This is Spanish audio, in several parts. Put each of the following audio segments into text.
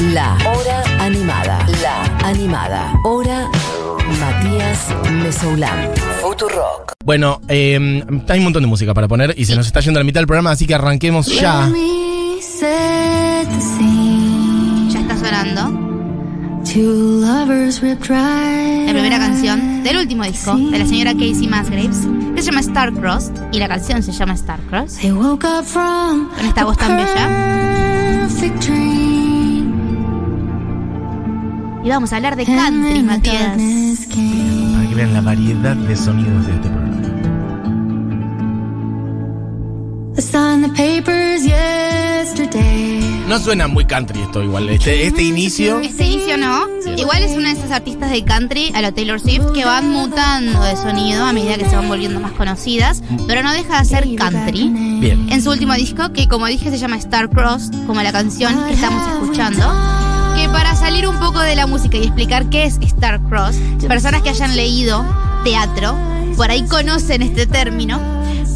La Hora Animada. La Animada. Hora Matías Mesoulán. Futurock. Bueno, eh, hay un montón de música para poner y se nos está yendo la mitad del programa, así que arranquemos ya. Ya está sonando la primera canción del último disco de la señora Casey Musgraves, que se llama Star Cross y la canción se llama Star Cross. Con esta voz tan bella. Y vamos a hablar de country, Matías. Para que vean la variedad de sonidos de este programa. No suena muy country esto igual, este, este inicio. Este inicio no. Igual es una de esas artistas de country a la Taylor Swift que van mutando de sonido a medida que se van volviendo más conocidas, pero no deja de ser country. Bien. En su último disco, que como dije se llama Star Cross, como la canción que estamos escuchando. Para salir un poco de la música y explicar qué es Star Cross, personas que hayan leído teatro, por ahí conocen este término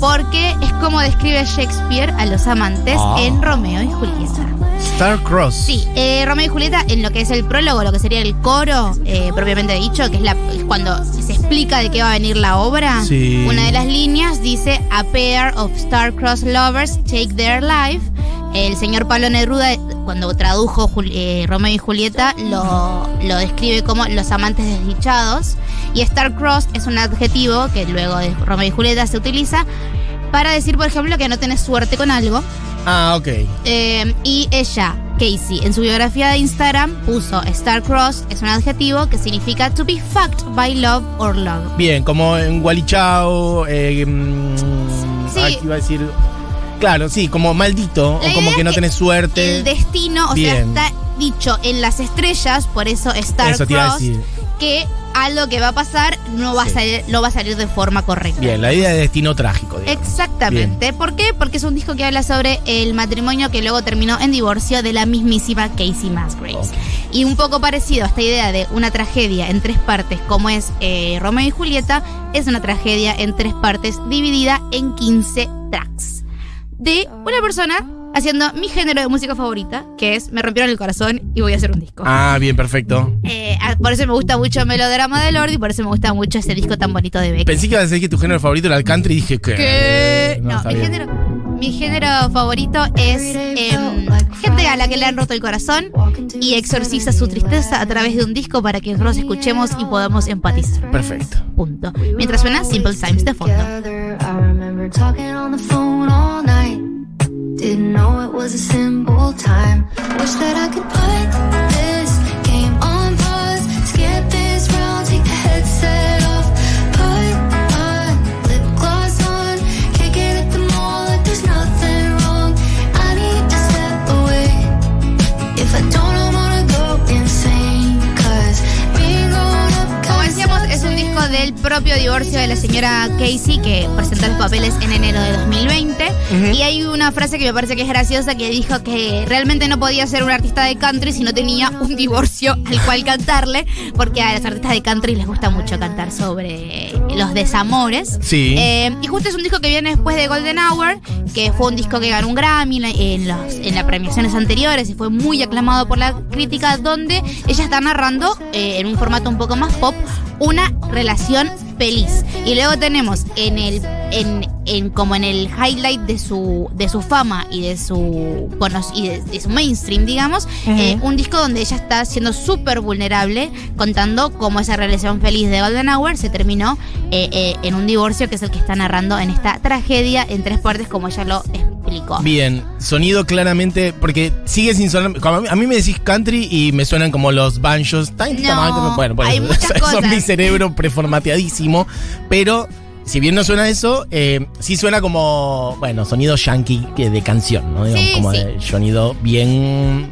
porque es como describe Shakespeare a los amantes Ah. en Romeo y Julieta. Star Cross. Sí, eh, Romeo y Julieta, en lo que es el prólogo, lo que sería el coro eh, propiamente dicho, que es, la, es cuando se explica de qué va a venir la obra, Sí. una de las líneas dice: A pair of star-crossed lovers take their life. El señor Pablo Neruda, cuando tradujo eh, Romeo y Julieta, lo, lo describe como los amantes desdichados. Y star-crossed es un adjetivo que luego de Romeo y Julieta se utiliza para decir, por ejemplo, que no tenés suerte con algo. Ah, ok. Eh, y ella, Casey, en su biografía de Instagram puso Star Cross, es un adjetivo que significa to be fucked by love or love. Bien, como en Gualichao, eh, mm, Sí. ay, iba a decir. Claro, sí, como maldito, La o como que no tenés suerte. El destino, o Bien. sea, está dicho en las estrellas, por eso Star Eso que algo que va a pasar no va, Sí. a salir, no va a salir de forma correcta. Bien, la idea de destino trágico. digamos. Exactamente. ¿Por qué? Porque es un disco que habla sobre el matrimonio que luego terminó en divorcio de la mismísima Casey Musgraves. Y un poco parecido a esta idea de una tragedia en tres partes, como es eh, Romeo y Julieta, es una tragedia en tres partes dividida en 15 tracks. De una persona haciendo mi género de música favorita, que es Me rompieron el corazón y voy a hacer un disco. Ah, bien, perfecto. Eh, ah, por eso me gusta mucho Melodrama de Lord y por eso me gusta mucho ese disco tan bonito de Beck. Pensé que ibas a decir que tu género favorito era el country y dije que. ¿Qué? No, mi, género, mi género favorito es em, gente a la que le han roto el corazón y exorciza su tristeza a través de un disco para que nosotros escuchemos y podamos empatizar. Perfecto. Punto. Mientras suena Simple Times de fondo. Didn't know it was a simple time. Wish that I could put divorcio de la señora Casey que presentó los papeles en enero de 2020. Y hay una frase que me parece que es graciosa que dijo que realmente no podía ser un artista de country si no tenía un divorcio al cual cantarle, porque a los artistas de country les gusta mucho cantar sobre los desamores. Sí. Eh, y justo es un disco que viene después de Golden Hour, que fue un disco que ganó un Grammy en los, en las premiaciones anteriores y fue muy aclamado por la crítica, donde ella está narrando eh, en un formato un poco más pop una relación feliz. Y luego tenemos en el en, en como en el highlight de su de su fama y de su y de, de su mainstream, digamos, eh, un disco donde ella está siendo súper vulnerable, contando cómo esa relación feliz de Golden Hour se terminó eh, eh, en un divorcio que es el que está narrando en esta tragedia en tres partes, como ella lo Bien, sonido claramente, porque sigue sin sonar. como a, mí, me decís country y me suenan como los banjos. No, bueno, bueno, hay muchas eso es cosas. mi cerebro preformateadísimo. Pero si bien no suena eso, eh, sí suena como, bueno, sonido yankee de canción, ¿no? Sí, como sí. de sonido bien.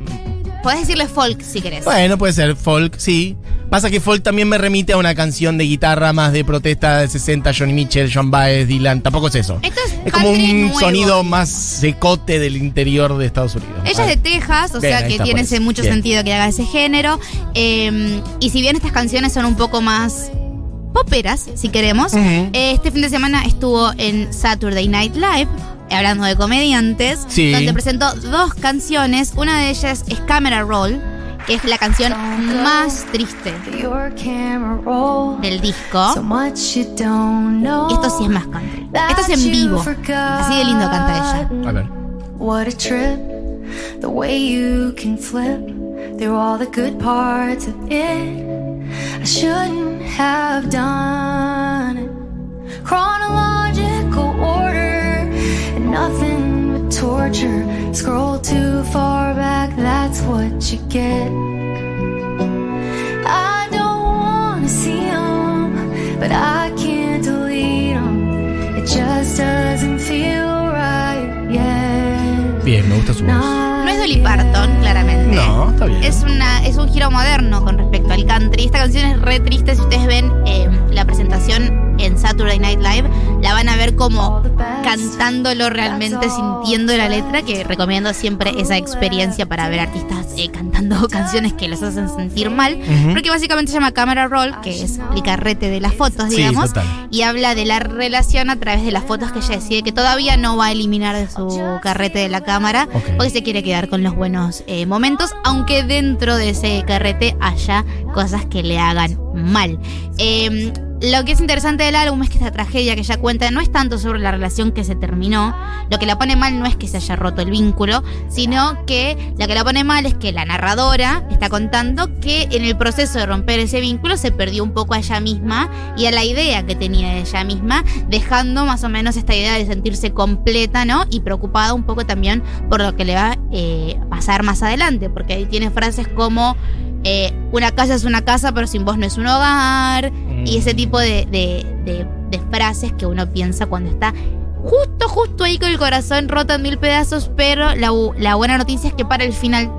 Podés decirle folk si querés. Bueno, puede ser folk, sí. Pasa que folk también me remite a una canción de guitarra más de protesta de 60, Johnny Mitchell, John Baez, Dylan. Tampoco es eso. Esto es, Es como un nuevo. sonido más secote del interior de Estados Unidos. Ella es de Texas, o Bien, sea que está, tiene ese mucho Bien. sentido que haga ese género. Eh, y si bien estas canciones son un poco más poperas, si queremos, eh, este fin de semana estuvo en Saturday Night Live. Hablando de comediantes, Sí. donde presentó dos canciones. Una de ellas es Camera Roll, que es la canción más triste del disco. So much you don't know. Y esto sí es más country. Esto es en vivo. Así de lindo canta ella. A ver. What a trip, the way you can flip through all the good parts of it. I shouldn't have done it. Chronological order, and nothing but torture. Scroll too far back, that's what you get. I don't wanna see 'em, but I can't delete 'em. It just doesn't feel right yet. Bien, me gusta su voz. No es Dolly Parton, claramente. No, está bien. Es, una, es un giro moderno con respecto al country. Esta canción es re triste. Si ustedes ven eh, la presentación en Saturday Night Live, la van a ver como cantándolo realmente, sintiendo la letra, que recomiendo siempre esa experiencia para ver artistas eh, cantando canciones que los hacen sentir mal. Porque básicamente se llama Camera Roll, que es el carrete de las fotos, digamos. y habla de la relación a través de las fotos que ella decide que todavía no va a eliminar de su carrete de la cámara porque se quiere quedar con los buenos eh, momentos, aunque dentro de ese carrete haya cosas que le hagan mal. Eh, lo que es interesante del álbum es que esta tragedia que ella cuenta no es tanto sobre la relación que se terminó, lo que la pone mal no es que se haya roto el vínculo, sino que lo que la pone mal es que la narradora está contando que en el proceso de romper ese vínculo se perdió un poco a ella misma y a la idea que tenía de ella misma, dejando más o menos esta idea de sentirse completa, ¿no? Y preocupada un poco también por lo que le va eh, a pasar más adelante, porque ahí tiene frases como eh, una casa es una casa, pero sin vos no es un hogar, y ese tipo de, de- de- de frases que uno piensa cuando está justo, justo ahí con el corazón roto en mil pedazos, pero la, la buena noticia es que para el final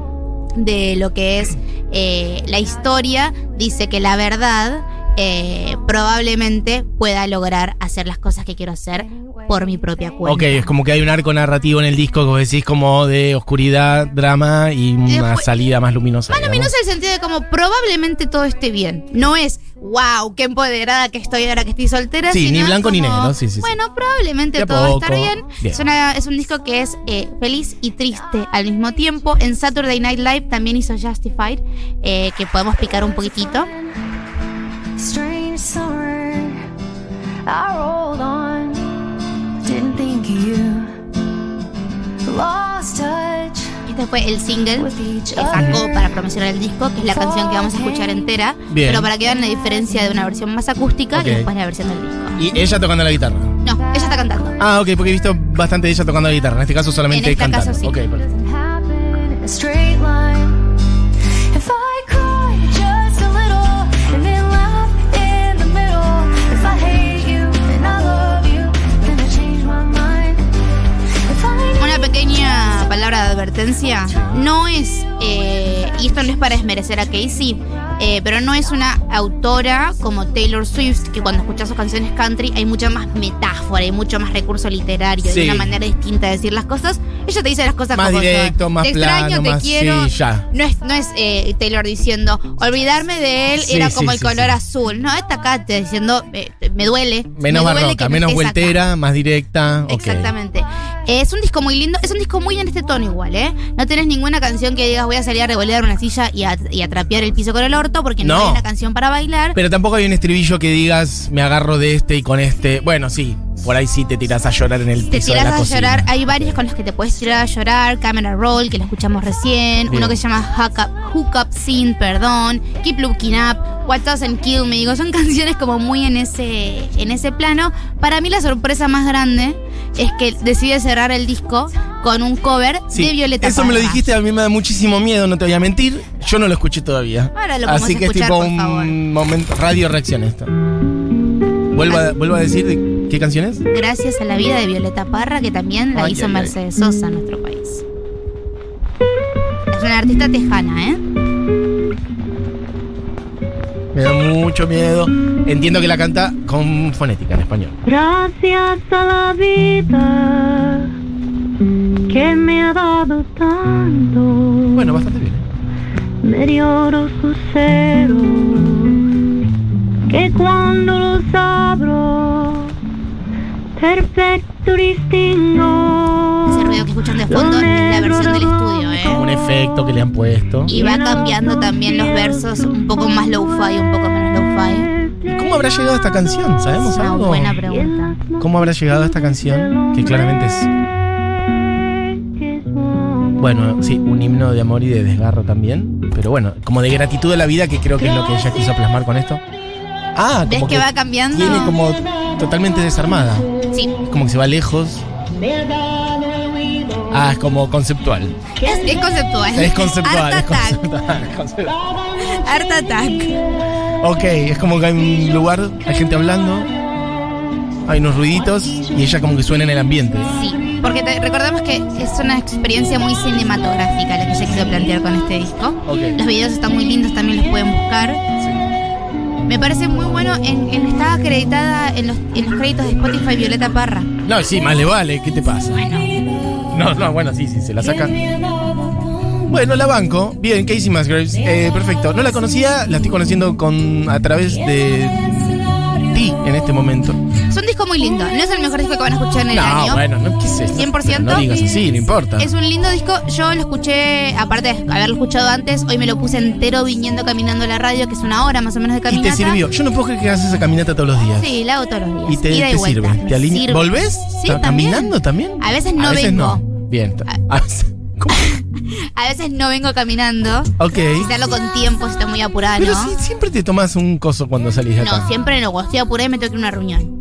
de lo que es eh, la historia, dice que la verdad eh, probablemente pueda lograr hacer las cosas que quiero hacer por mi propia cuenta. Ok, es como que hay un arco narrativo en el disco que vos decís como de oscuridad, drama y una después- salida más luminosa. Más luminosa en el sentido de como probablemente todo esté bien. No es, wow, qué empoderada que estoy ahora que estoy soltera. Sí, sino ni blanco ni negro, sí, sí, sí. Bueno, probablemente todo va a estar poco. bien. Bien. Es, una- es un disco que es eh, feliz y triste al mismo tiempo. En Saturday Night Live también hizo Justified, eh, que podemos picar un poquitito. Este fue el single que sacó para promocionar el disco, que es la canción que vamos a escuchar entera. Bien. Pero para que vean la diferencia de una versión más acústica Ok. y después la versión del disco. Y ella tocando la guitarra. No, ella está cantando. Ah, ok, porque he visto bastante de ella tocando la guitarra. En este caso solamente En este cantando. caso sí. Palabra de advertencia. No es, eh, y esto no es para desmerecer a Casey, eh, pero no es una autora como Taylor Swift, que cuando escuchas sus canciones country hay mucha más metáfora y mucho más recurso literario Sí. y una manera distinta de decir las cosas. Ella te dice las cosas Más como son. directo, más Te extraño, plano, te más- quiero. sí, ya. No es, no es eh, Taylor diciendo, olvidarme de él Sí, era como el color azul. No, esta acá te diciendo, eh, me duele. Menos me duele barroca, menos acá. vueltera, más directa. Exactamente. Es un disco muy lindo, es un disco muy en este tono igual, ¿eh? No tenés ninguna canción que digas voy a salir a revolear una silla y a, y a trapear el piso con el orto porque no, No. hay una canción para bailar. Pero tampoco hay un estribillo que digas, me agarro de este y con este. Bueno, sí, por ahí sí te tiras a llorar en el te piso de la tiras a cocina. llorar, hay varios con los que te puedes tirar a llorar, Camera Roll, que lo escuchamos recién, Bien. uno que se llama Hook Up, Hook Up Scene, perdón, Keep Looking Up, What Doesn't Kill Me, digo, son canciones como muy en ese, en ese plano. Para mí la sorpresa más grande es que decide cerrar el disco con un cover Sí, de Violeta Eso me lo dijiste, a mí me da muchísimo miedo, no te voy a mentir. Yo no lo escuché todavía. Ahora lo Así que escuchar, es tipo un favor. momento. Radio reacción esto. Vuelvo a, vuelvo a decir de qué canción es. Gracias a la vida de Violeta Parra, que también la Ay, hizo ay, ay. Mercedes Sosa en nuestro país. Es una artista tejana, ¿eh? Me da mucho miedo. Entiendo que la canta con fonética en español. Gracias a la vida que me ha dado tanto. Bueno, bastante bien. ¿eh? Me dio los luceros que cuando los abro perfecto distingo. Ese ruido que escuchan de fondo es la versión efecto que le han puesto. Y va cambiando también los versos, un poco más low-fi, un poco menos low-fi. ¿Cómo habrá llegado esta canción? ¿Sabemos una algo? buena pregunta. ¿Cómo habrá llegado esta canción? Que claramente es, bueno, sí, un himno de amor y de desgarro también. Pero bueno, como de gratitud a la vida, que creo que es lo que ella quiso plasmar con esto. Ah, ¿Ves como que va cambiando? Viene como totalmente desarmada. Sí, Es como que se va lejos. Ah, es como conceptual. es, es conceptual. Es conceptual, Art es Attack. conceptual. es conceptual. Art Attack. Ok, es como que hay un lugar, hay gente hablando, hay unos ruiditos y ella como que suena en el ambiente. Sí, porque te- recordemos que es una experiencia muy cinematográfica la que ella quiso plantear con este disco. Ok. Los videos están muy lindos, también los pueden buscar. Me parece muy bueno, en, en- está acreditada en los, en los créditos de Spotify Violeta Parra. No, sí, más le vale, ¿qué te pasa? Bueno, No, no, bueno, sí, sí, se la saca. Bueno, la banco. Bien, Casey Musgraves. Eh, perfecto. No la conocía, la estoy conociendo con a través de ti en este momento. es un disco muy lindo. No es el mejor disco que van a escuchar en el No, año. bueno, no, ¿qué es esto? 100%. No digas así, no importa. Es un lindo disco. Yo lo escuché, aparte de haberlo escuchado antes, hoy me lo puse entero viniendo caminando a la radio, que es una hora más o menos de Y caminata. te sirvió. Yo no puedo creer que hagas esa caminata todos los días. Sí, la hago todos los días. Y te, Ida te vuelta. sirve. Te alinea- sirve. ¿Volvés? Sí, ¿Está también. ¿Caminando también? A veces no a veces vengo. no. Bien. Ah. A veces- ¿Cómo? A veces no vengo caminando. Ok. Hacerlo con tiempo, si estoy muy apurada, Pero ¿no? siempre te tomas un coso cuando salís de acá. No, siempre no. Cuando estoy apurada me tengo que ir a una reunión.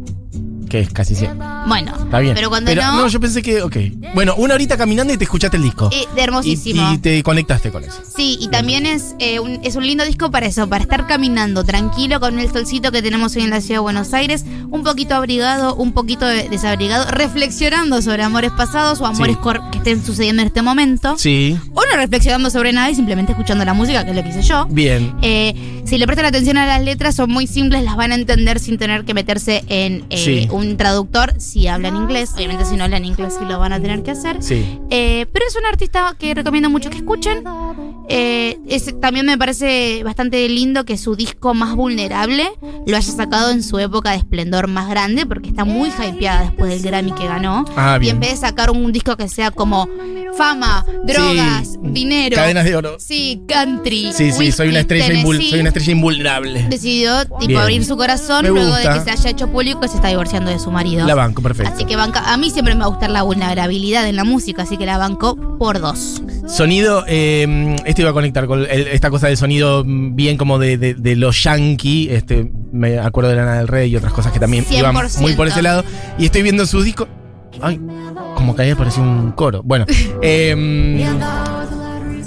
Que es casi siempre. Bueno, Está bien. pero cuando no, yo pensé que, ok. Bueno, una horita caminando y te escuchaste el disco. eh, de hermosísimo. y te conectaste con eso. Sí, y también es, eh, un, es un lindo disco para eso, para estar caminando tranquilo con el solcito que tenemos hoy en la ciudad de Buenos Aires, un poquito abrigado, un poquito de- desabrigado, reflexionando sobre amores pasados o amores Sí. que estén sucediendo en este momento. Sí. O no reflexionando sobre nada y simplemente escuchando la música, que es lo que hice yo. Bien. Eh, si le prestan atención a las letras, son muy simples, las van a entender sin tener que meterse en eh, Sí. un traductor si hablan inglés. Obviamente, si no hablan inglés, sí lo van a tener que hacer. Sí. Eh, pero es un artista que recomiendo mucho que escuchen. Eh, es- también me parece bastante lindo que su disco más vulnerable lo haya sacado en su época de esplendor más grande, porque está muy hypeada después del Grammy que ganó. Ah, y en vez de sacar un disco que sea como fama, drogas, Sí. dinero. Cadenas de oro. Sí, country. Sí, sí, soy una estrella, soy una estrella invulnerable. Decidió tipo Bien. abrir su corazón Me luego de que se haya hecho público que se está divorciando de su marido. La banco, perfecto. Así que banca, a mí siempre me va a gustar la vulnerabilidad en la música, así que la banco por dos. Sonido, eh, iba a conectar con el- esta cosa del sonido mm, bien como de, de, los yankee. Este, me acuerdo de Lana del Rey y otras cosas que también iban 100%. muy por ese lado. Y estoy viendo sus discos. Ay, como que ahí parecía un coro. Bueno, eh,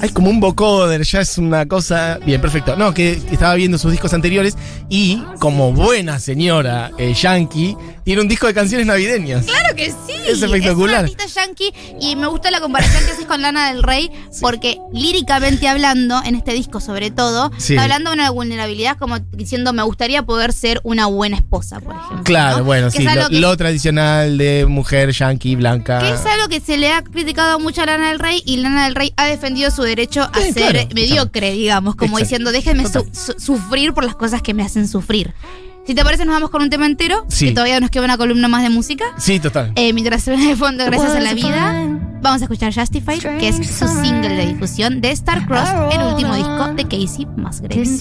hay como un vocoder, ya es una cosa. Bien, perfecto. No, que estaba viendo sus discos anteriores y, como buena señora eh, yankee, tiene un disco de canciones navideñas. Claro que sí. Es espectacular. Es un artista yankee y me gusta la comparación que haces con Lana del Rey porque líricamente hablando, en este disco sobre todo, Sí. está hablando de una vulnerabilidad como diciendo me gustaría poder ser una buena esposa, por ejemplo. Claro, ¿no? bueno, Que sí, que- lo tradicional de mujer yankee blanca. Que es algo que se le ha criticado mucho a Lana del Rey y Lana del Rey ha defendido su derecho a Sí, ser claro, mediocre, digamos, como Exacto. diciendo, déjenme su- sufrir por las cosas que me hacen sufrir. Si te parece, nos vamos con un tema entero, Sí. que todavía nos queda una columna más de música. Sí, total. Eh, mientras suena de fondo, gracias a la vida, vamos a escuchar Justified, que es su single de difusión de Star Cross, el último disco de Casey Musgraves.